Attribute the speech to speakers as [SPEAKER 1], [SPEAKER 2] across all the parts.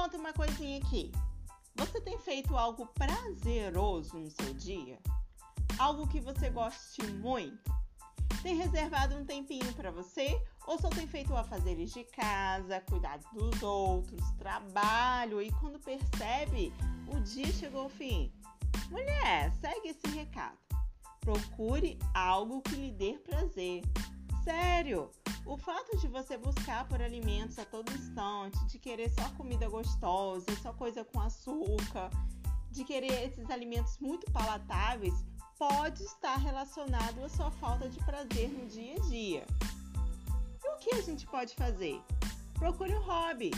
[SPEAKER 1] conta uma coisinha aqui. Você tem feito algo prazeroso no seu dia? Algo que você goste muito? Tem reservado um tempinho para você ou só tem feito afazeres de casa, cuidado dos outros, trabalho e quando percebe, o dia chegou ao fim? Mulher, segue esse recado. Procure algo que lhe dê prazer. Sério, o fato de você buscar por alimentos a todo instante, de querer só comida gostosa, só coisa com açúcar, de querer esses alimentos muito palatáveis, pode estar relacionado à sua falta de prazer no dia a dia. E o que a gente pode fazer? Procure um hobby.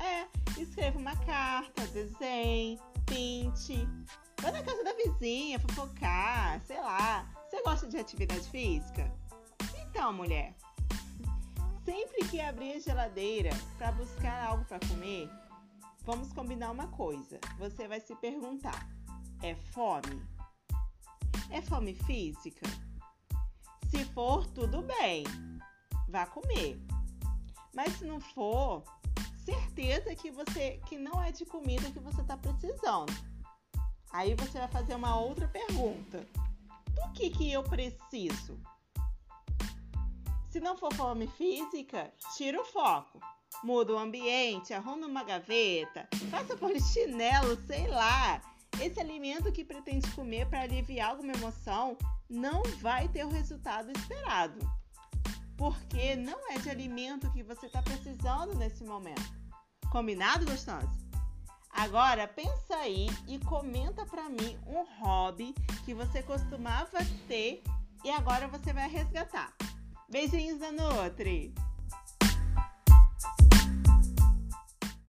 [SPEAKER 1] É, escreva uma carta, desenhe, pinte, vá na casa da vizinha, fofocar, sei lá. Você gosta de atividade física? Então, mulher, que abrir a geladeira para buscar algo para comer, vamos combinar uma coisa. Você vai se perguntar: é fome? É fome física? Se for, tudo bem, vá comer. Mas se não for, certeza que você que não é de comida que você está precisando. Aí você vai fazer uma outra pergunta: do que que eu preciso? Se não for fome física, tira o foco. Muda o ambiente, arruma uma gaveta, faça polichinelo, sei lá. Esse alimento que pretende comer para aliviar alguma emoção não vai ter o resultado esperado. Porque não é de alimento que você está precisando nesse momento. Combinado, gostoso? Agora pensa aí e comenta para mim um hobby que você costumava ter e agora você vai resgatar. Beijinhos da Nutri!